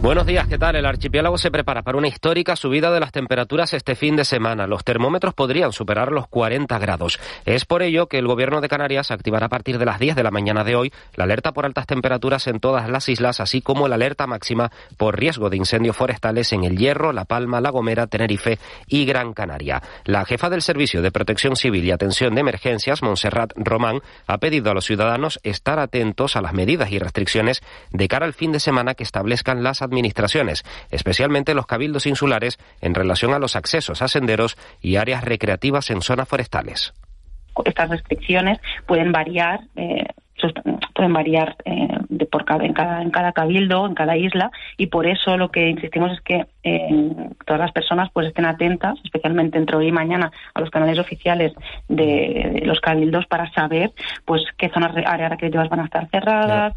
Buenos días, ¿qué tal? El archipiélago se prepara para una histórica subida de las temperaturas este fin de semana. Los termómetros podrían superar los 40 grados. Es por ello que el gobierno de Canarias activará a partir de las 10 de la mañana de hoy la alerta por altas temperaturas en todas las islas, así como la alerta máxima por riesgo de incendios forestales en El Hierro, La Palma, La Gomera, Tenerife y Gran Canaria. La jefa del Servicio de Protección Civil y Atención de Emergencias, Montserrat Román, ha pedido a los ciudadanos estar atentos a las medidas y restricciones de cara al fin de semana que establezcan las administraciones, especialmente los cabildos insulares, en relación a los accesos a senderos y áreas recreativas en zonas forestales. Estas restricciones pueden variar. Eh, pueden variar eh, de por cada, en, cada, en cada cabildo, en cada isla, y por eso lo que insistimos es que eh, todas las personas pues estén atentas, especialmente entre hoy y mañana, a los canales oficiales de, los cabildos para saber pues qué zonas áreas recreativas van a estar cerradas.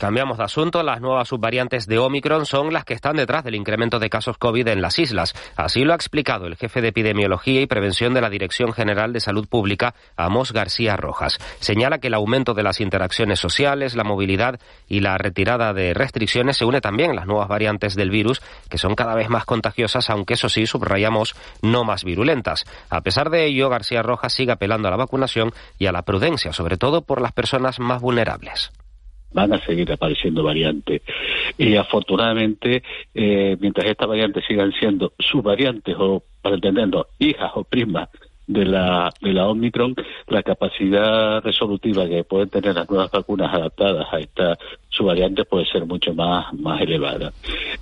Cambiamos de asunto. Las nuevas subvariantes de Omicron son las que están detrás del incremento de casos COVID en las islas. Así lo ha explicado el jefe de epidemiología y prevención de la Dirección General de Salud Pública, Amos García Rojas. Señala que el aumento de las interacciones sociales, la movilidad y la retirada de restricciones se une también a las nuevas variantes del virus, que son cada vez más contagiosas, aunque eso sí, subrayamos, no más virulentas. A pesar de ello, García Rojas sigue apelando a la vacunación y a la prudencia, sobre todo por las personas más vulnerables van a seguir apareciendo variantes. Y afortunadamente, eh, mientras estas variantes sigan siendo subvariantes o, para entenderlo, hijas o primas de la, de la Omicron, la capacidad resolutiva que pueden tener las nuevas vacunas adaptadas a esta subvariante puede ser mucho más, más elevada.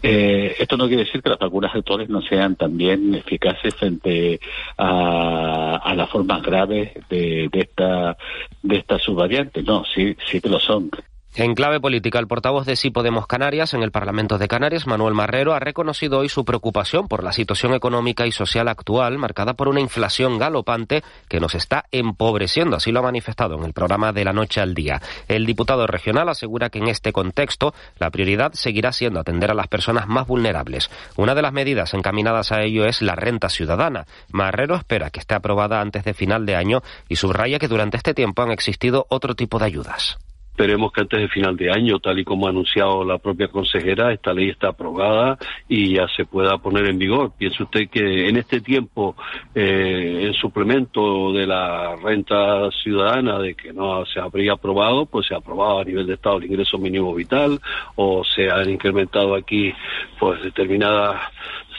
Eh, esto no quiere decir que las vacunas actuales no sean también eficaces frente a, a las formas graves de, de esta de esta subvariante. No, sí, sí que lo son. En clave política, el portavoz de Sí Podemos Canarias en el Parlamento de Canarias, Manuel Marrero, ha reconocido hoy su preocupación por la situación económica y social actual, marcada por una inflación galopante que nos está empobreciendo. Así lo ha manifestado en el programa de la noche al día. El diputado regional asegura que en este contexto la prioridad seguirá siendo atender a las personas más vulnerables. Una de las medidas encaminadas a ello es la renta ciudadana. Marrero espera que esté aprobada antes de final de año y subraya que durante este tiempo han existido otro tipo de ayudas. Esperemos que antes de final de año, tal y como ha anunciado la propia consejera, esta ley está aprobada y ya se pueda poner en vigor. Piense usted que en este tiempo, eh, el suplemento de la renta ciudadana, de que no se habría aprobado, pues se ha aprobado a nivel de Estado el ingreso mínimo vital o se han incrementado aquí pues determinadas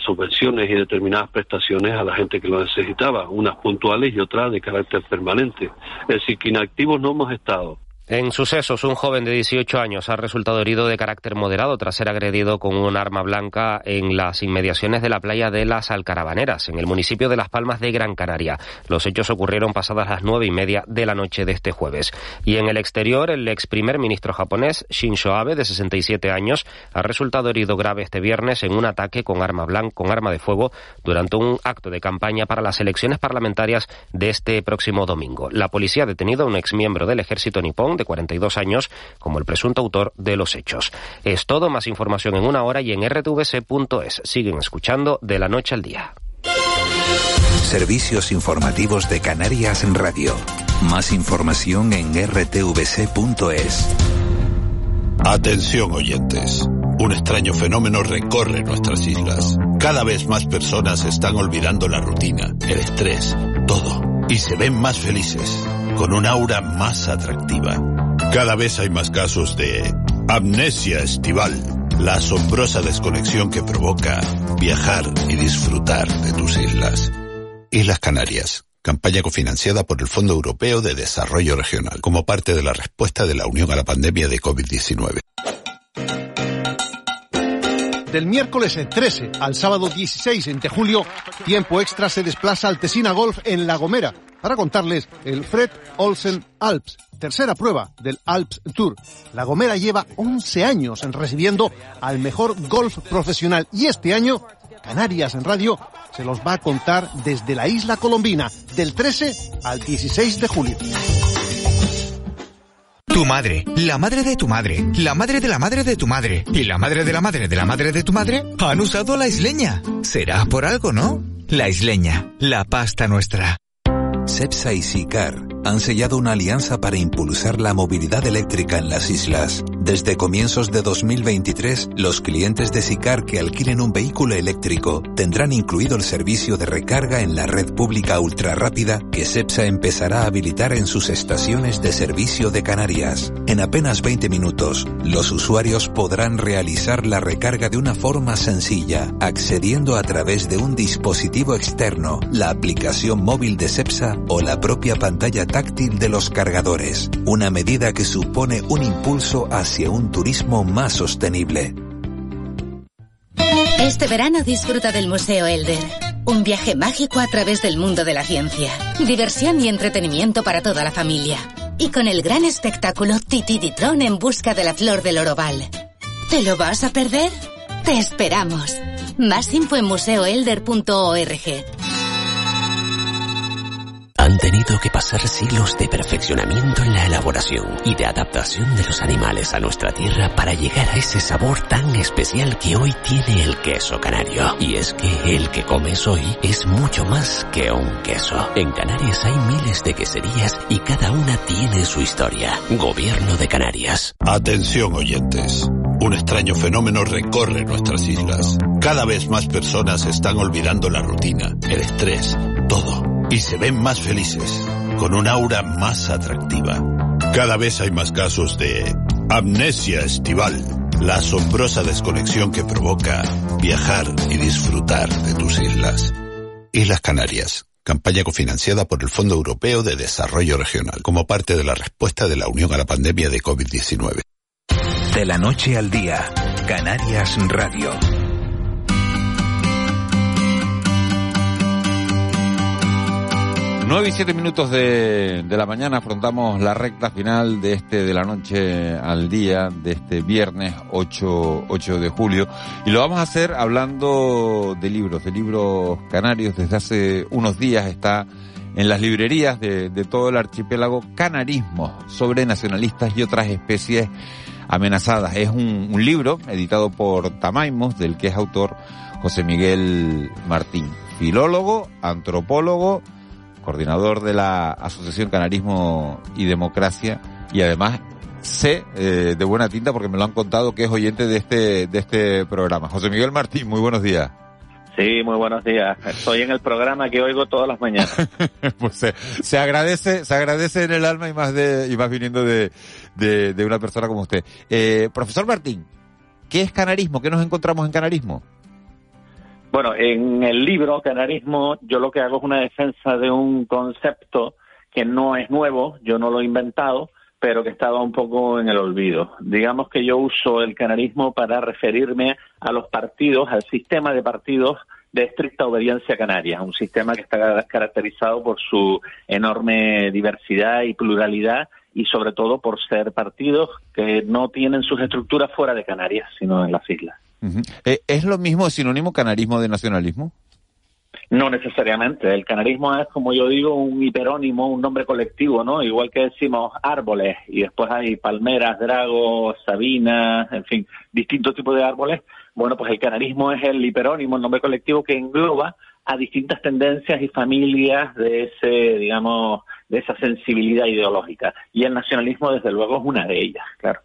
subvenciones y determinadas prestaciones a la gente que lo necesitaba, unas puntuales y otras de carácter permanente. Es decir, que inactivos no hemos estado. En sucesos, un joven de 18 años ha resultado herido de carácter moderado tras ser agredido con un arma blanca en las inmediaciones de la playa de las Alcarabaneras, en el municipio de Las Palmas de Gran Canaria. Los hechos ocurrieron pasadas las nueve y media de la noche de este jueves. Y en el exterior, el ex primer ministro japonés, Shinzo Abe, de 67 años, ha resultado herido grave este viernes en un ataque con arma blanca, con arma de fuego, durante un acto de campaña para las elecciones parlamentarias de este próximo domingo. La policía ha detenido a un ex miembro del ejército nipón de 42 años como el presunto autor de los hechos. Es todo, más información en una hora y en rtvc.es. Siguen escuchando de la noche al día. Servicios informativos de Canarias en Radio. Más información en rtvc.es. Atención oyentes. Un extraño fenómeno recorre nuestras islas. Cada vez más personas están olvidando la rutina, el estrés, todo. Y se ven más felices, con un aura más atractiva. Cada vez hay más casos de amnesia estival, la asombrosa desconexión que provoca viajar y disfrutar de tus islas. Islas Canarias, campaña cofinanciada por el Fondo Europeo de Desarrollo Regional, como parte de la respuesta de la Unión a la pandemia de COVID-19. Del miércoles 13 al sábado 16 de julio, tiempo extra se desplaza al Tesina Golf en La Gomera para contarles el Fred Olsen Alps, tercera prueba del Alps Tour. La Gomera lleva 11 años recibiendo al mejor golf profesional y este año Canarias en Radio se los va a contar desde la isla colombina del 13 al 16 de julio. Tu madre, la madre de tu madre, la madre de la madre de tu madre y la madre de la madre de la madre de tu madre han usado la isleña. Será por algo, ¿no? La isleña, la pasta nuestra. CEPSA y SICAR han sellado una alianza para impulsar la movilidad eléctrica en las islas. Desde comienzos de 2023, los clientes de SICAR que alquilen un vehículo eléctrico tendrán incluido el servicio de recarga en la red pública ultrarrápida que CEPSA empezará a habilitar en sus estaciones de servicio de Canarias. En apenas 20 minutos, los usuarios podrán realizar la recarga de una forma sencilla, accediendo a través de un dispositivo externo, la aplicación móvil de CEPSA o la propia pantalla táctil de los cargadores, una medida que supone un impulso hacia un turismo más sostenible. Este verano disfruta del Museo Elder. Un viaje mágico a través del mundo de la ciencia. Diversión y entretenimiento para toda la familia. Y con el gran espectáculo Titi Ditron en busca de la flor del oroval. ¿Te lo vas a perder? Te esperamos. Más info en museoelder.org han tenido que pasar siglos de perfeccionamiento en la elaboración y de adaptación de los animales a nuestra tierra para llegar a ese sabor tan especial que hoy tiene el queso canario. Y es que el que comes hoy es mucho más que un queso. En Canarias hay miles de queserías y cada una tiene su historia. Gobierno de Canarias. Atención oyentes. Un extraño fenómeno recorre nuestras islas. Cada vez más personas están olvidando la rutina, el estrés, todo y se ven más felices, con un aura más atractiva. Cada vez hay más casos de amnesia estival, la asombrosa desconexión que provoca viajar y disfrutar de tus islas. Islas Canarias, campaña cofinanciada por el Fondo Europeo de Desarrollo Regional, como parte de la respuesta de la Unión a la pandemia de COVID-19. De la noche al día, Canarias Radio. 9 y 7 minutos de, la mañana afrontamos la recta final de este de la noche al día, de este viernes 8, 8 de julio. Y lo vamos a hacer hablando de libros, de libros canarios. Desde hace unos días está en las librerías de, todo el archipiélago Canarismo sobre nacionalistas y otras especies amenazadas. Es un, un libro editado por Tamaimos, del que es autor José Miguel Martín. Filólogo, antropólogo, coordinador de la Asociación Canarismo y Democracia y además sé eh, de buena tinta porque me lo han contado que es oyente de este de este programa. José Miguel Martín, muy buenos días. Sí, muy buenos días. Estoy en el programa que oigo todas las mañanas. pues se, agradece, se agradece en el alma y más de y más viniendo de, de, una persona como usted. Eh, profesor Martín, ¿qué es canarismo? ¿Qué nos encontramos en canarismo? Bueno, en el libro Canarismo yo lo que hago es una defensa de un concepto que no es nuevo, yo no lo he inventado, pero que estaba un poco en el olvido. Digamos que yo uso el canarismo para referirme a los partidos, al sistema de partidos de estricta obediencia canaria, un sistema que está caracterizado por su enorme diversidad y pluralidad y sobre todo por ser partidos que no tienen sus estructuras fuera de Canarias, sino en las islas. Eh, ¿Es lo mismo sinónimo canarismo de nacionalismo? No necesariamente. El canarismo es, como yo digo, un hiperónimo, un nombre colectivo, ¿no? Igual que decimos árboles y después hay palmeras, dragos, sabinas, en fin, distintos tipos de árboles. Bueno, pues el canarismo es el hiperónimo, el nombre colectivo que engloba a distintas tendencias y familias de ese, digamos, de esa sensibilidad ideológica. Y el nacionalismo, desde luego, es una de ellas, claro.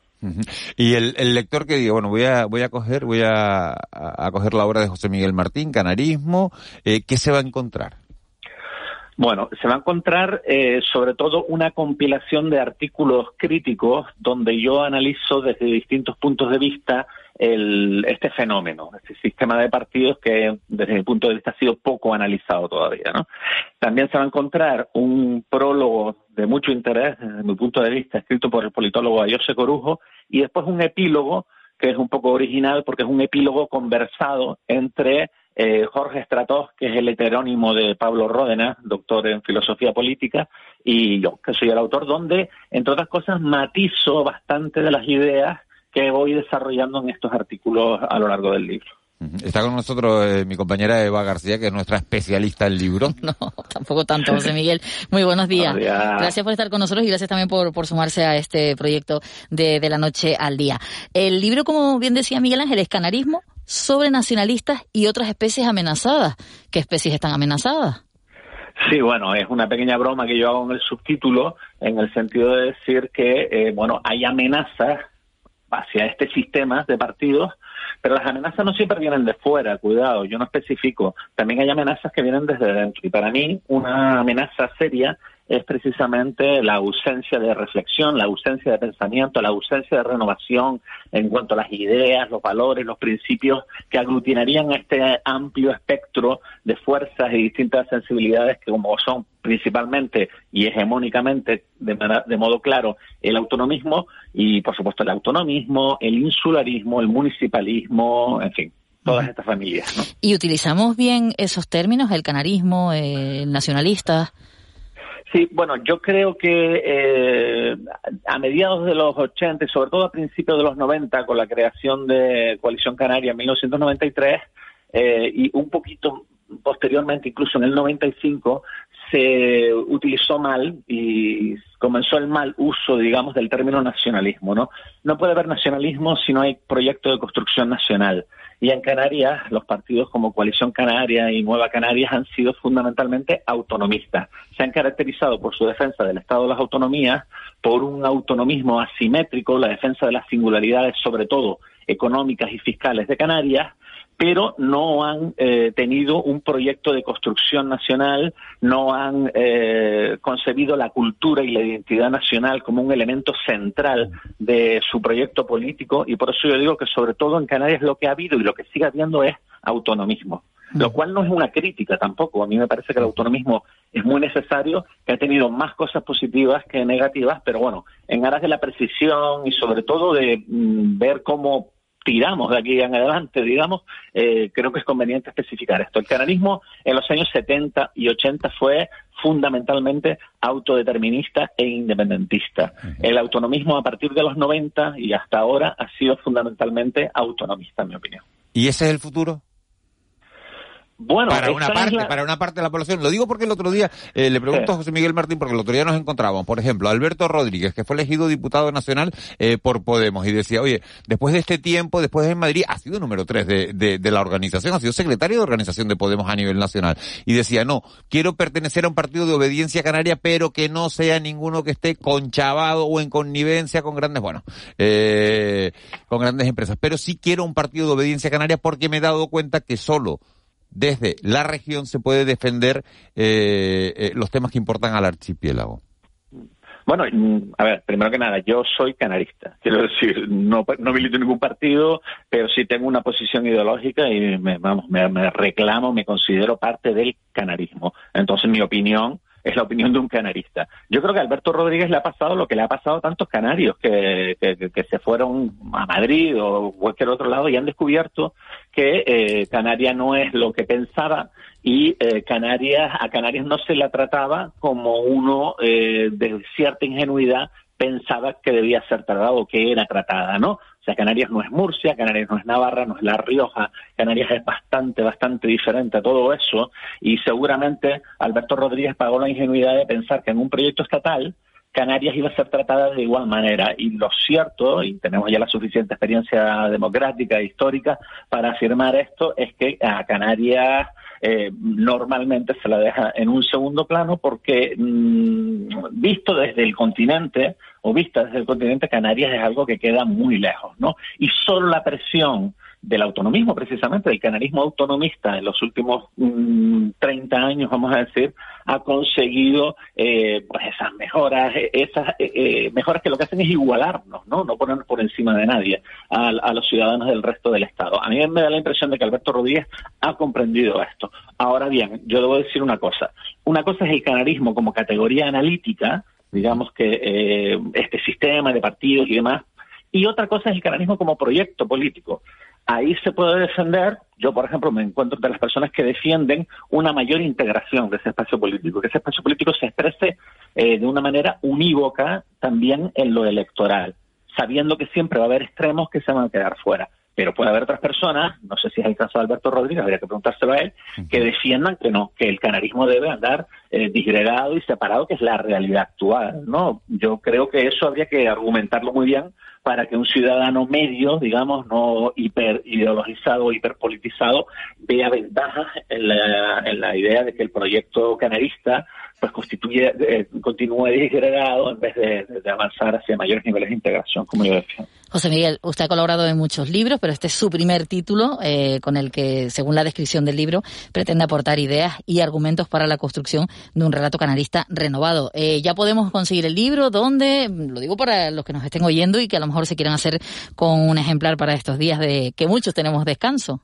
Y el, lector que diga, bueno, voy a, voy a coger, voy a, a coger la obra de José Miguel Martín, Canarismo, eh, ¿qué se va a encontrar? Bueno, se va a encontrar eh, sobre todo una compilación de artículos críticos donde yo analizo desde distintos puntos de vista el, este fenómeno, este sistema de partidos que desde mi punto de vista ha sido poco analizado todavía. ¿no? También se va a encontrar un prólogo de mucho interés desde mi punto de vista escrito por el politólogo Ayose Corujo y después un epílogo que es un poco original porque es un epílogo conversado entre eh, Jorge Estratos, que es el heterónimo de Pablo Ródena, doctor en filosofía política, y yo, que soy el autor, donde, entre otras cosas, matizo bastante de las ideas que voy desarrollando en estos artículos a lo largo del libro. Está con nosotros eh, mi compañera Eva García, que es nuestra especialista en libros. No, tampoco tanto, José Miguel. Muy buenos días. Gracias por estar con nosotros y gracias también por, por sumarse a este proyecto de, de la noche al día. El libro, como bien decía Miguel Ángel, es Canarismo, sobre nacionalistas y otras especies amenazadas. ¿Qué especies están amenazadas? Sí, bueno, es una pequeña broma que yo hago en el subtítulo, en el sentido de decir que, eh, bueno, hay amenazas hacia este sistema de partidos, pero las amenazas no siempre vienen de fuera, cuidado, yo no especifico. También hay amenazas que vienen desde dentro. Y para mí, una amenaza seria es precisamente la ausencia de reflexión, la ausencia de pensamiento, la ausencia de renovación en cuanto a las ideas, los valores, los principios que aglutinarían este amplio espectro de fuerzas y distintas sensibilidades que como son principalmente y hegemónicamente de, de modo claro el autonomismo y por supuesto el autonomismo, el insularismo, el municipalismo, en fin, todas estas familias. ¿Y utilizamos bien esos términos, el canarismo, el nacionalista? Sí, bueno, yo creo que eh, a mediados de los 80 y sobre todo a principios de los 90, con la creación de Coalición Canaria en 1993 eh, y un poquito posteriormente, incluso en el 95, se utilizó mal y comenzó el mal uso, digamos, del término nacionalismo, ¿no? No puede haber nacionalismo si no hay proyecto de construcción nacional. Y en Canarias, los partidos como Coalición Canaria y Nueva Canarias han sido fundamentalmente autonomistas. Se han caracterizado por su defensa del Estado de las autonomías, por un autonomismo asimétrico, la defensa de las singularidades, sobre todo económicas y fiscales de Canarias, pero no han eh, tenido un proyecto de construcción nacional, no han eh, concebido la cultura y la identidad nacional como un elemento central de su proyecto político y por eso yo digo que sobre todo en Canarias lo que ha habido y lo que sigue habiendo es autonomismo. Lo cual no es una crítica tampoco. A mí me parece que el autonomismo es muy necesario, que ha tenido más cosas positivas que negativas, pero bueno, en aras de la precisión y sobre todo de mm, ver cómo tiramos de aquí en adelante, digamos, eh, creo que es conveniente especificar esto. El canarismo en los años 70 y 80 fue fundamentalmente autodeterminista e independentista. El autonomismo a partir de los 90 y hasta ahora ha sido fundamentalmente autonomista, en mi opinión. ¿Y ese es el futuro? Bueno, para una parte, para una parte de la población. Lo digo porque el otro día eh, le pregunto a José Miguel Martín, porque el otro día nos encontrábamos, por ejemplo, Alberto Rodríguez, que fue elegido diputado nacional eh, por Podemos, y decía, oye, después de este tiempo, después de en Madrid, ha sido número tres de, de, de, la organización, ha sido secretario de organización de Podemos a nivel nacional, y decía, no, quiero pertenecer a un partido de obediencia canaria, pero que no sea ninguno que esté conchavado o en connivencia con grandes, bueno, eh, con grandes empresas, pero sí quiero un partido de obediencia canaria porque me he dado cuenta que solo desde la región se puede defender eh, eh, los temas que importan al archipiélago? Bueno, mm, a ver, primero que nada, yo soy canarista. Quiero decir, no, no milito en ningún partido, pero sí tengo una posición ideológica y me, vamos, me, me reclamo, me considero parte del canarismo. Entonces, mi opinión es la opinión de un canarista. Yo creo que Alberto Rodríguez le ha pasado lo que le ha pasado a tantos canarios que, que, se fueron a Madrid o cualquier otro lado y han descubierto que eh, Canarias no es lo que pensaba y eh, Canarias a Canarias no se la trataba como uno eh, de cierta ingenuidad pensaba que debía ser tratado o que era tratada, ¿no? O sea, Canarias no es Murcia, Canarias no es Navarra, no es La Rioja, Canarias es bastante, bastante diferente a todo eso y seguramente Alberto Rodríguez pagó la ingenuidad de pensar que en un proyecto estatal Canarias iba a ser tratada de igual manera. Y lo cierto, y tenemos ya la suficiente experiencia democrática e histórica para afirmar esto, es que a Canarias eh, normalmente se la deja en un segundo plano porque mm, visto desde el continente o vista desde el continente Canarias es algo que queda muy lejos, ¿no? Y solo la presión del autonomismo, precisamente del canarismo autonomista en los últimos 30 mm, años, vamos a decir, ha conseguido eh, pues esas mejoras, eh, esas eh, mejoras que lo que hacen es igualarnos, ¿no? No ponernos por encima de nadie a, a, los ciudadanos del resto del Estado. A mí me da la impresión de que Alberto Rodríguez ha comprendido esto. Ahora bien, yo debo decir una cosa. Una cosa es el canarismo como categoría analítica, digamos que este sistema de partidos y demás y otra cosa es el canarismo como proyecto político. Ahí se puede defender, yo por ejemplo me encuentro entre las personas que defienden una mayor integración de ese espacio político, que ese espacio político se exprese eh, de una manera unívoca también en lo electoral, sabiendo que siempre va a haber extremos que se van a quedar fuera. Pero puede haber otras personas, no sé si es el caso de Alberto Rodríguez, habría que preguntárselo a él, que defiendan que no, que el canarismo debe andar eh, disgregado y separado, que es la realidad actual, ¿no? Yo creo que eso habría que argumentarlo muy bien para que un ciudadano medio, digamos, no hiper ideologizado hiperpolitizado, vea ventajas en la, en la idea de que el proyecto canarista pues constituye, eh, continúe disgregado en vez de, avanzar hacia mayores niveles de integración, como yo decía. José Miguel, usted ha colaborado en muchos libros, pero este es su primer título eh, con el que, según la descripción del libro, pretende aportar ideas y argumentos para la construcción de un relato canarista renovado. Eh, ya podemos conseguir el libro, ¿dónde? Lo digo para los que nos estén oyendo y que a lo mejor se quieran hacer con un ejemplar para estos días de que muchos tenemos descanso.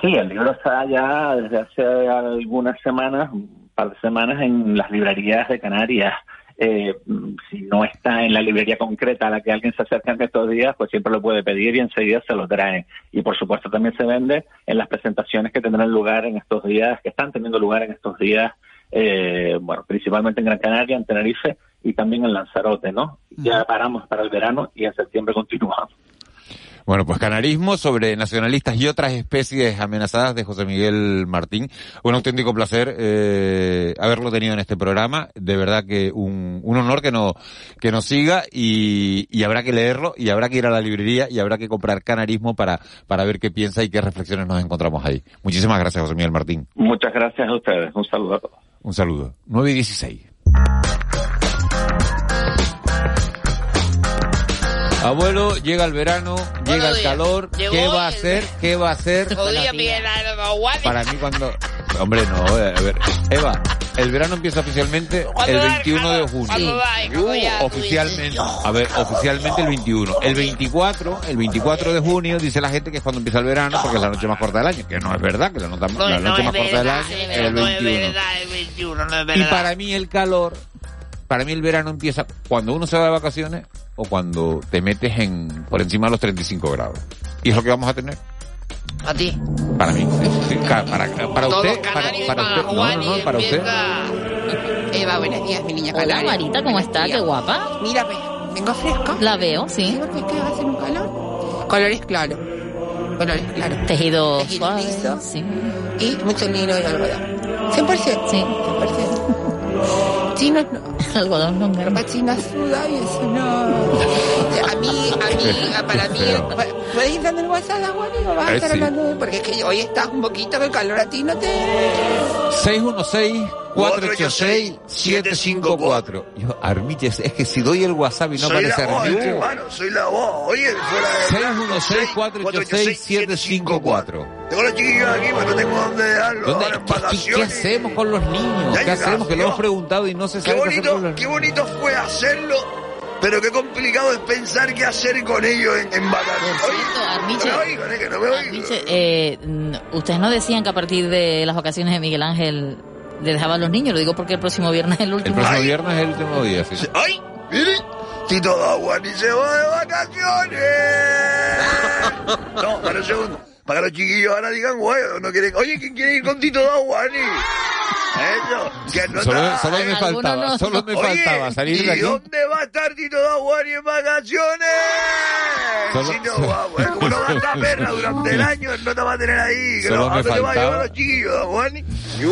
Sí, el libro está ya desde hace algunas semanas, de semanas en las librerías de Canarias. Eh, si no está en la librería concreta a la que alguien se acerca en estos días, pues siempre lo puede pedir y enseguida se lo traen. Y por supuesto también se vende en las presentaciones que tendrán lugar en estos días, que están teniendo lugar en estos días, eh, bueno, principalmente en Gran Canaria, en Tenerife y también en Lanzarote, ¿no? Ya paramos para el verano y en septiembre continuamos. Bueno, pues canarismo sobre nacionalistas y otras especies amenazadas de José Miguel Martín. Un auténtico placer eh, haberlo tenido en este programa. De verdad que un, un honor que, no, que nos siga y, y, habrá que leerlo y habrá que ir a la librería y habrá que comprar canarismo para, para ver qué piensa y qué reflexiones nos encontramos ahí. Muchísimas gracias, José Miguel Martín. Muchas gracias a ustedes. Un saludo a todos. Un saludo. 9 y 16. Abuelo, llega el verano, llega el calor, ¿qué va a hacer? ¿Qué va a hacer? Para mí cuando... Hombre, no, eh, a ver. Eva, el verano empieza oficialmente el 21 de junio. Uh, oficialmente, a ver, oficialmente el 21. El 24, el 24 de junio dice la gente que es cuando empieza el verano porque es la noche más corta del año, que no es verdad, que la, noche más corta del año es el 21. Y para mí el calor, para mí el verano empieza cuando uno se va de vacaciones o cuando te metes en por encima de los 35 grados. Y es lo que vamos a tener. ¿A ti? Para mí. para, para, usted. Para, para usted. No, no, no, para usted. Eva, buenos días, mi niña Hola, Marita, ¿cómo está? Qué guapa. Mira, vengo fresca. La veo, sí. ¿Por qué va a hacer un calor? Colores claros. Colores claros. Tejido, Tejido suave. Liso, sí. Y mucho lino y algodón. 100%. Sí. 100%. Chinos no. Algodón no. Ropa china suda y eso no. A mí, a mí, para mí, ¿puedes ir dando el WhatsApp a Juan o vas a estar hablando de Porque es que hoy estás un poquito que el calor a ti no te... 616-486-754. Yo, Armiches, es que si doy el WhatsApp y no soy aparece Armiches... hermano, soy la voz. Oye, fuera de... 616-486-754. Tengo los chiquillos aquí, pero no tengo dónde dejarlos. ¿Dónde, ¿qué, ¿qué, hacemos con los niños? ¿Qué hacemos? Que lo hemos preguntado y no se sabe qué bonito, qué hacer con los Qué bonito fue hacerlo pero qué complicado es pensar qué hacer con ellos en, en vacaciones. eh, ustedes no decían que a partir de las vacaciones de Miguel Ángel le dejaban a los niños, lo digo porque el próximo viernes es el último. El próximo viernes es el último día, sí. ¡Ay! ¡Mire! Tito Daguani se va de vacaciones. no, para un segundo. Para que los chiquillos ahora digan, güey, no quieren. Oye, ¿quién quiere ir con Tito Daguani? Eso, que no solo, solo me faltaba, solo me faltaba salir de aquí. ¿Y dónde va a estar Tito Daguani en vacaciones? Solo, si no va, pues, como no va a estar perra durante el año, no te va a tener ahí. Que solo no, me te va a llevar los chiquillos, Daguani?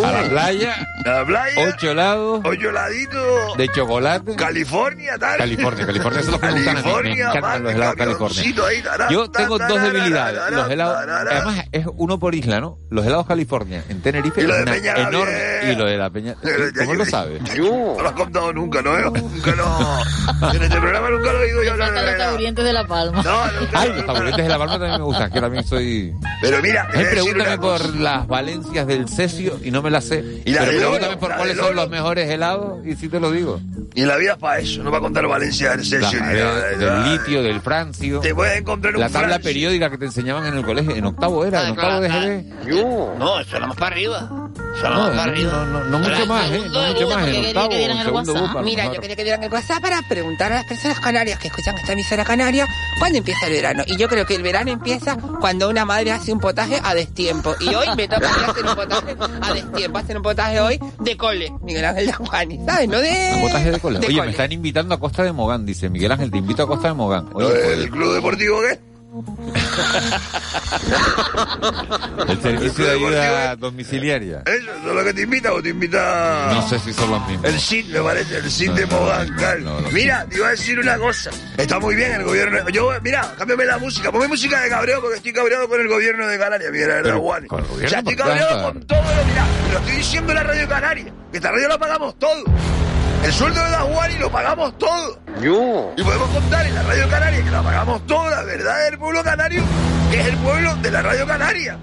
A la playa. A la playa. Ocho helados. Ocho heladitos. De chocolate. California, tal. California, California, eso es lo que me gustan a mí. Me encantan los helados California. Yo tengo dos debilidades. Los helados, además es uno por isla, ¿no? Los helados California en Tenerife es una enorme. Y lo de la Peña. ¿Cómo lo sabes? No lo has contado nunca, ¿no? Nunca no. En este programa nunca lo digo yo. No, los taburientes de La Palma. No, nunca. Ay, los taburientes de La Palma también me gustan, que también soy... Pero mira, Ay, pregúntame por las valencias del cesio y no me las sé. Y la Pero de pregúntame por cuáles de son los mejores helados y sí te lo digo. Y la vida es para eso, no para contar Valencia del Cesio. De- del litio, del francio. Te puedes encontrar un La tabla periódica que te enseñaban en el colegio, en octavo era, en octavo de GB. Yo. No, eso era más para arriba. No, no, no, no mucho más, ¿eh? No mucho más. En octavo, en segundo. Mira, yo quería que dieran el WhatsApp para preguntar a las personas canarias que escuchan esta emisora canaria cuándo empieza el verano. Y yo creo que el verano empieza cuando una madre hace un potaje a destiempo. Y hoy me toca hacer un potaje a destiempo. Hacer un potaje hoy de cole, Miguel Ángel de Juani, ¿sabes? No de... Un potaje de cole. Oye, me están invitando a Costa de Mogán, dice Miguel Ángel, te invito a Costa de Mogán. Oye, ¿El club deportivo qué? el servicio de ayuda domiciliaria. Eso, ¿eso es lo que te invita o te invita...? No sé si son los mismos. El SID, me parece, el SID de claro. Mira, te iba a decir una cosa. Está muy bien el gobierno... Yo, mira, cámbiame la música. Ponme música de cabreo porque estoy cabreado con el gobierno de Canarias, mira, de Guani. O sea, estoy cabreado con todo lo... Mira, lo estoy diciendo en la radio Canaria. Que esta radio la pagamos todo. El sueldo de Dajuani lo pagamos todo. Yo. Y podemos contar en la Radio Canaria que la pagamos todo, la verdad del pueblo canario, que es el pueblo de la Radio Canaria.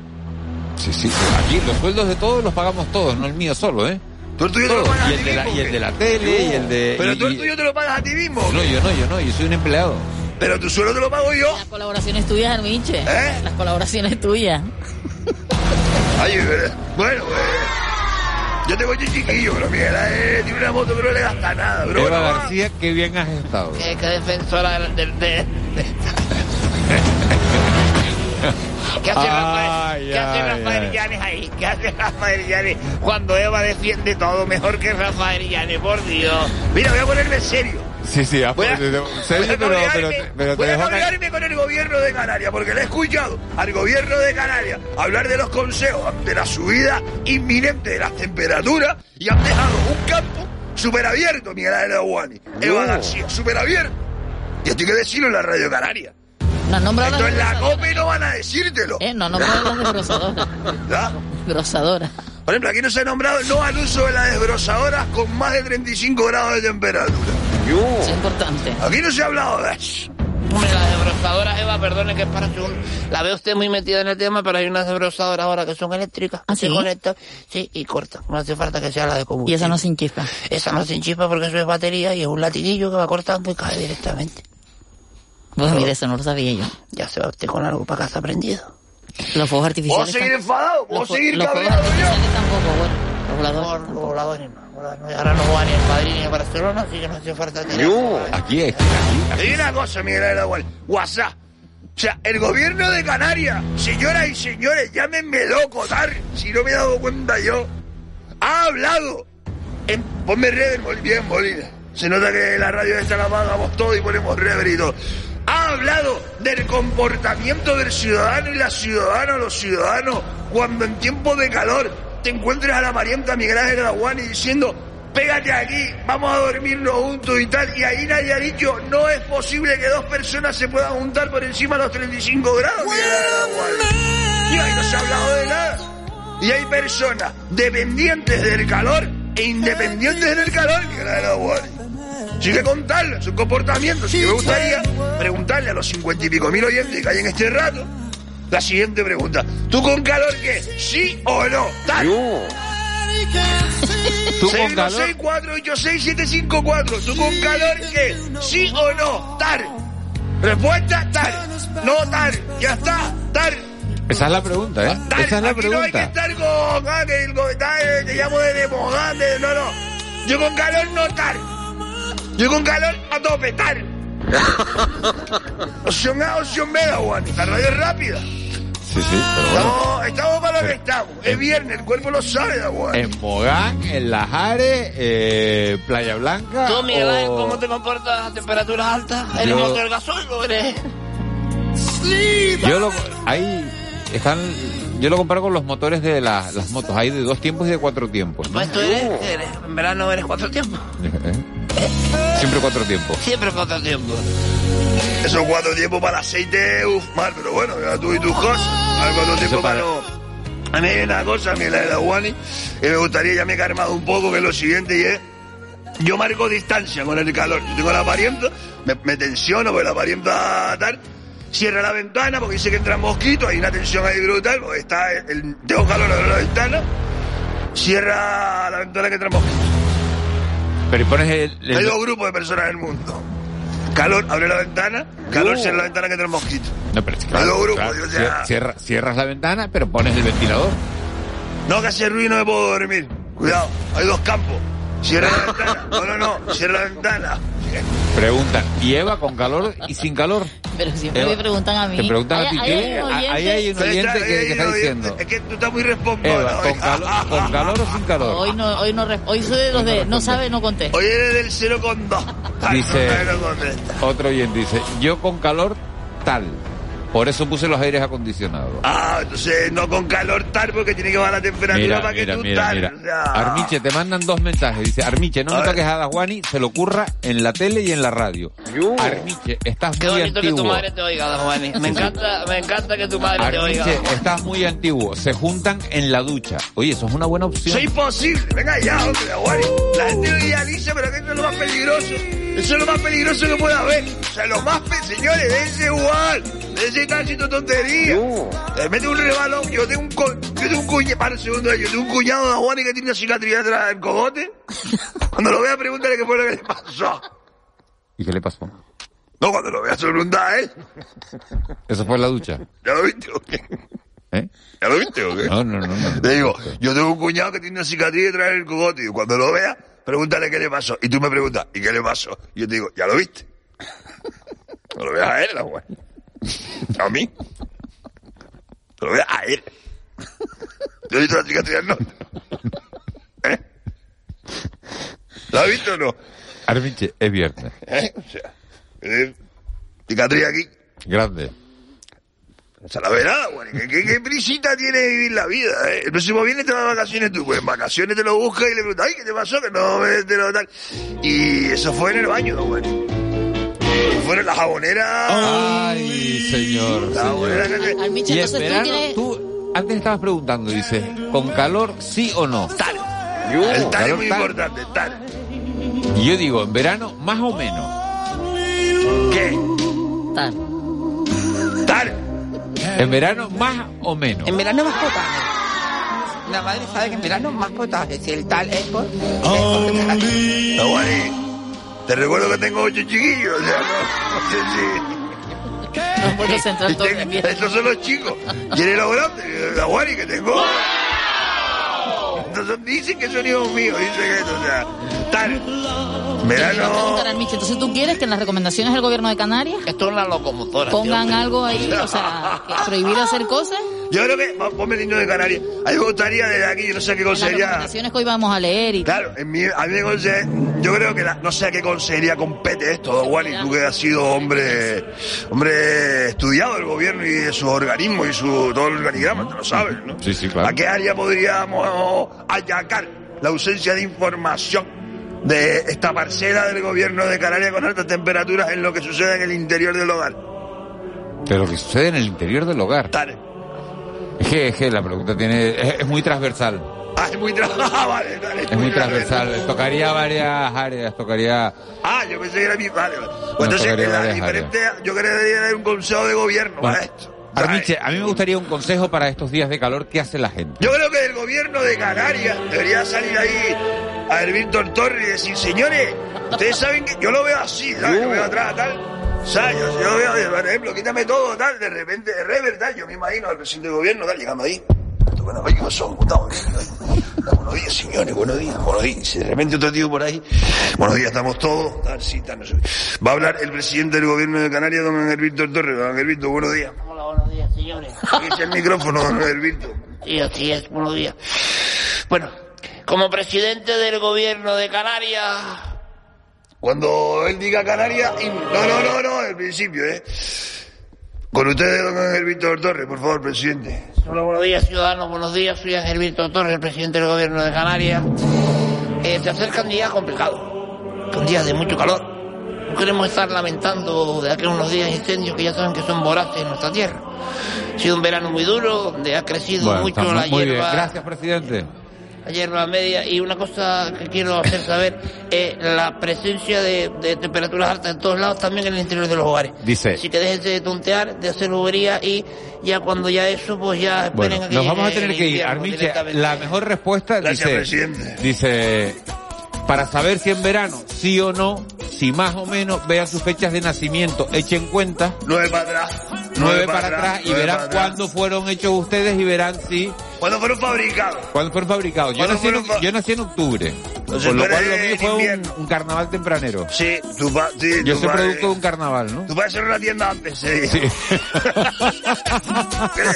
Sí, sí, aquí los sueldos de todos los pagamos todos, no el mío solo, ¿eh? Tú el tuyo te lo pagas y a el ti de la, mismo, y el de la tele y el de... Pero y- tú el y- tuyo te lo pagas a ti mismo. No, yo no, yo no, yo soy un empleado. Pero tu sueldo te lo pago yo. Las colaboraciones tuyas, Arminche. ¿Eh? Las colaboraciones tuyas. Ay, eh, bueno, pues... Yo tengo este chiquillo, pero Miguel eh, tiene una moto que no le gasta nada, bro. Eva no. García, qué bien has estado. Que, que defensora de- ¿Qué hace Ay, Rafael, ¿qué hace ay, Rafael ay. Llanes ahí? ¿Qué hace Rafael Llanes cuando Eva defiende todo mejor que Rafael Llanes? Por Dios. Mira, voy a ponerme serio. Sí, sí, a- Voy a, serio, voy a pero, pero, pero voy a con el gobierno de Canarias, porque le he escuchado al gobierno de Canarias hablar de los consejos ante la subida inminente de las temperaturas y han dejado un campo súper abierto, Miguel Ángel Aguani, Eva No. García, súper abierto. Y esto hay que decirlo en la Radio Canaria. No han nombrado Esto en la. COPE no van a decírtelo. Eh, no han nombrado las desbrozadoras. ¿Ya? Desbrozadoras. Por ejemplo, aquí no se ha nombrado no al uso de las desbrozadoras con más de 35 grados de temperatura. Es importante. Aquí no se ha hablado de eso. Hombre, las desbrozadoras, Eva, perdone que es para que un- la ve usted muy metida en el tema, pero hay unas desbrozadoras ahora que son eléctricas. ¿Ah, se sí? conectan, sí, y cortan. No hace falta que sea la de combustible. Y esa no sin chispa. Esa no se enchispa porque eso es batería y es un latiguillo que va cortando y cae directamente. Pues mire, eso no lo sabía yo. Ya se va usted con algo para casa prendido. Los fuegos ¿Puedo artificiales. seguir tam- enfadado? ¿Puedo los, fu- seguir los fuegos cabreado yo? artificiales tampoco, bueno. Los voladores. Los voladores no. No. Ahora no juegan ni en Madrid ni en Barcelona, así que no hace falta tener... Aquí, aquí, aquí. Hay una cosa, Miguel Agual. WhatsApp. O sea, el gobierno de Canarias, señoras y señores, llámenme loco, tar, si no me he dado cuenta yo, ha hablado. En, ponme rever bien, Molina. Se nota que la radio esta la pagamos todo y ponemos rever y todo. Ha hablado del comportamiento del ciudadano y la ciudadana, los ciudadanos, cuando en tiempos de calor te encuentres a la parienta Miguel Ángel Aguani diciendo pégate aquí, vamos a dormirnos juntos y tal. Y ahí nadie ha dicho, no es posible que dos personas se puedan juntar por encima de los 35 grados. Y ahí no se ha hablado de nada. Y hay personas dependientes del calor e independientes del calor, Miguel Ángel Aguani. Sí que contarlo, su comportamiento. Sí que me gustaría preguntarle a los cincuenta y pico mil oyentes que hay en este rato la siguiente pregunta. ¿Tú con calor qué? ¿Sí o no? Tal. ¿Tú con calor? 646-486-754. ¿Tú con calor qué? ¿Sí o no? Tar. Respuesta, tar. No, tar. Ya está, tar. Esa es la pregunta, ¿eh? Tar. Esa es la Aquí no hay que pregunta. estar con... Ah, que eh, te llamo de Demogán, de- No, no. Yo con calor no, tar. Yo con calor a tope, tar. opción A, opción B, Juan. La radio es rápida. Sí, sí, pero bueno. Estamos, estamos para lo que estamos. Es viernes, el cuerpo lo sabe, Juan. En Mogán, en Lajares, eh, Playa Blanca. Tú, Miguel o- ¿cómo te comportas a temperaturas altas? ¿Eres Yo- motor gasoil eres...? Yo lo, ahí están, yo lo comparo con los motores de la- las motos. Hay de dos tiempos y de cuatro tiempos. ¿no? Pues tú eres, eres- en verano eres cuatro tiempos. Siempre cuatro tiempos. Siempre cuatro tiempos. Esos cuatro tiempos para el aceite, uff, mal, pero bueno, ya tú y tus cosas. Hay cuatro tiempos para para- no. A mí hay una cosa, a mí la de la Guani, que me gustaría ya me he calmado un poco, que es lo siguiente, y es. Yo marco distancia con el calor. Yo tengo la parienta, me, me tensiono porque la parienta tal. Cierra la ventana porque dice que entran mosquitos, hay una tensión ahí brutal, porque está el, tengo calor abre la ventana. Cierra la ventana que entran mosquitos. Pero y pones el, el- Hay dos grupos de personas en el mundo. Calor, abre la ventana, calor, Uh. cierra la ventana que entra el mosquito. No, pero es que, Hay dos grupos, claro, cier- cierra- cierras la ventana, pero pones el ventilador. No, que hace ruido no me puedo dormir. Cuidado, hay dos campos. Cierra la ventana. No, no, no, cierra la ventana. Preguntan, ¿y Eva con calor y sin calor? Pero siempre Eva, me preguntan a mí. Te preguntan a ti, ¿qué? Ahí hay un oyente que, que está diciendo. Es que tú estás muy respondona. Eva, ¿con calor, ¿con calor o sin calor? Hoy no, hoy no, res- hoy soy de los de no sabe, no conté. Hoy eres del 0,2. Dice, contesta. otro oyente dice, yo con calor tal. Por eso puse los aires acondicionados. Ah, entonces no con calor tal porque tiene que bajar la temperatura Mira, para que mira, tú mira, tal. mira. Armiche, te mandan dos mensajes. Dice, Armiche, no A me ver. toques a Dajuani, se lo ocurra en la tele y en la radio. Armiche, estás Qué muy bonito que tu antiguo. madre te oiga, don Juani. Me encanta, me encanta que tu madre te oiga. Armiche, estás muy antiguo. Se juntan en la ducha. Oye, eso es una buena opción. Eso es imposible. Venga ya, hombre, Aguari. La gente lo idealiza, pero que es lo más peligroso. Eso es lo más peligroso que puede haber. O sea, lo más... Señores, déjense igual. Déjense estar haciendo tonterías. Le mete un rebalón. Yo tengo un, co- yo tengo un cuñado... Para un segundo. Yo tengo un cuñado de Aguari que tiene una cicatriz atrás del cogote. Cuando lo vea, pregúntale qué fue lo que le pasó. ¿Y qué le pasó? No, cuando lo vea, se a él. Eso fue en la ducha. ¿Ya lo viste o qué? ¿Eh? ¿Ya lo viste o qué? No, no, no. no. Le digo, yo tengo un cuñado que tiene una cicatriz detrás del cogote y cuando lo vea, pregúntale qué le pasó. Y tú me preguntas, ¿y qué le pasó? Y yo te digo, ¿ya lo viste? No lo veas a él, la güey. A mí. No lo veas a él. Yo he visto la cicatriz no. ¿Eh? ¿La has visto o no? Armiche, es viernes. ¿Eh? O sea, eh, cicatriz aquí. Grande. Se la verá, güey. ¿Qué, qué, qué prisita tiene de vivir la vida? Eh? El próximo viernes te vas de vacaciones tú. Pues en vacaciones te lo buscas y le preguntas, ay, ¿qué te pasó? Que no me te lo tal. Y eso fue en el baño, güey. Fueron las jaboneras. Ay, señor. La señor. jabonera que se- Armiche, Y en entonces tú tienes... tú antes estabas preguntando, dice, ¿con calor sí o no? Tal. Yo, El tal es calor muy tal. importante, tal. Y yo digo, en verano, más o menos. ¿Qué? Tal. Tal. En verano, más o menos. En verano más potaje. La madre sabe que en verano más potaje. Si el tal es por... es No, güey. Te recuerdo que tengo ocho chiquillos. O sea, no, Estos son los chicos. Y eres lo grande, la guari que tengo. Son- dicen que son hijos míos, dicen que o sea, tal. Verano. entonces tú quieres que en las recomendaciones del gobierno de Canarias Esto es una locomotora. pongan tío. algo ahí, o sea, que prohibir hacer cosas? Yo creo que, ponme el himno de Canarias. A mí me gustaría desde aquí, yo no sé qué En las consejería. recomendaciones que hoy vamos a leer y Claro, en mi, a mí me conse- yo creo que la- no sé a qué consejería compete esto, Juan, y tú que has sido hombre, hombre estudiado del gobierno y de sus organismos y su, todo el organigrama, te lo sabes, ¿no? Sí, sí, claro. ¿A qué área podríamos ayacar la ausencia de información de esta parcela del gobierno de Canarias con altas temperaturas en lo que sucede en el interior del hogar? Pero que sucede en el interior del hogar. Dale. Es que, es que la pregunta tiene, es, es muy transversal. Ah, es muy tra- ah, vale, dale. Es muy transversal. Tocaría varias áreas, tocaría... Ah, yo pensé que era mi... Vale, vale. Pues No, entonces, la diferente, yo creo que debería haber un consejo de gobierno Bueno, para esto. Armiche, a mí me gustaría un consejo para estos días de calor. ¿Qué hace la gente? Yo creo que el gobierno de Canarias debería salir ahí a Hervín Torres y decir, señores, ustedes saben que yo lo veo así, ¿sabes? Yo veo atrás, tal. O sea, yo, yo veo, por ejemplo, quítame todo, tal, de repente, de rever, tal, yo me imagino al presidente del gobierno, tal, llegando ahí. Bueno, oye. ¿Cómo estamos? Buenos días, señores, buenos días, buenos días. Si de repente otro tío por ahí, buenos días, estamos todos, tal, sí, tal, no sé. Va a hablar el presidente del gobierno de Canarias, don Hervín Torres. Don Hervín, buenos días. Hola, buenos días, señores. Aquí el micrófono, don Hervín. Sí, así es, buenos días. Bueno, como presidente del gobierno de Canarias, Cuando él diga Canarias, no, no, no, no, al principio, ¿eh? Con ustedes, don Ángel Víctor Torres, por favor, presidente. Hola, buenos días, ciudadanos. Buenos días. Soy Ángel Víctor Torres, el presidente del gobierno de Canarias. Eh, se acercan días complicados, con días de mucho calor. No queremos estar lamentando de aquellos unos días incendios que ya saben que son voraces en nuestra tierra. Ha sido un verano muy duro, donde ha crecido Bueno, mucho la muy bien. hierba. Gracias, presidente. La hierba media y una cosa que quiero hacer saber es la presencia de, de temperaturas altas en todos lados, también en el interior de los hogares. Dice, Así que déjense de tontear, de hacer bobería y ya cuando ya eso, pues ya esperen bueno, a que nos vamos a tener que ir. Armiche, la mejor respuesta Gracias, dice, presidente. dice, para saber si en verano, sí o no, si más o menos, vea sus fechas de nacimiento, echen cuenta. Nueve para atrás. Nueve para atrás y verán cuándo fueron hechos ustedes y verán si... ¿Cuándo fueron fabricados? ¿Cuándo fueron fabricados? Yo nací, en, yo nací en octubre. por lo cual lo mío fue un, carnaval tempranero. Sí, tu pa, sí, Yo soy producto de un carnaval, ¿no? Tú vas a ser una tienda antes, sí. sí. creo,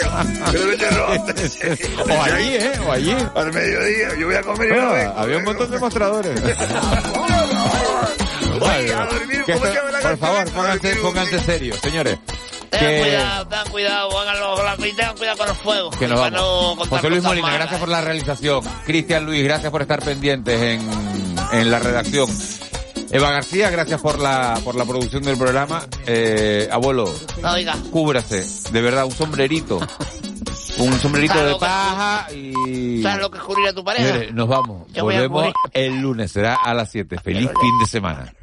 creo que te antes. O allí, ¿eh? O allí. Al mediodía, yo voy a comer y no, no vengo, Había un montón de mostradores. Oye, a dormir, ¿cómo se llama la Por favor, pónganse, pónganse serios, señores. Tengan que... cuidado, tengan cuidado, háganlo con la tengan cuidado con los fuegos. Que nos vamos. No José Luis Molina, malas. gracias por la realización. Cristian Luis, gracias por estar pendientes en, en la redacción. Eva García, gracias por la, por la producción del programa. Eh, abuelo, oiga. cúbrase, de verdad, un sombrerito. Un sombrerito de paja y... ¿Sabes lo que es cubrir a tu pareja? Mire, nos vamos. Yo Volvemos el lunes, será a las 7. Feliz fin de semana.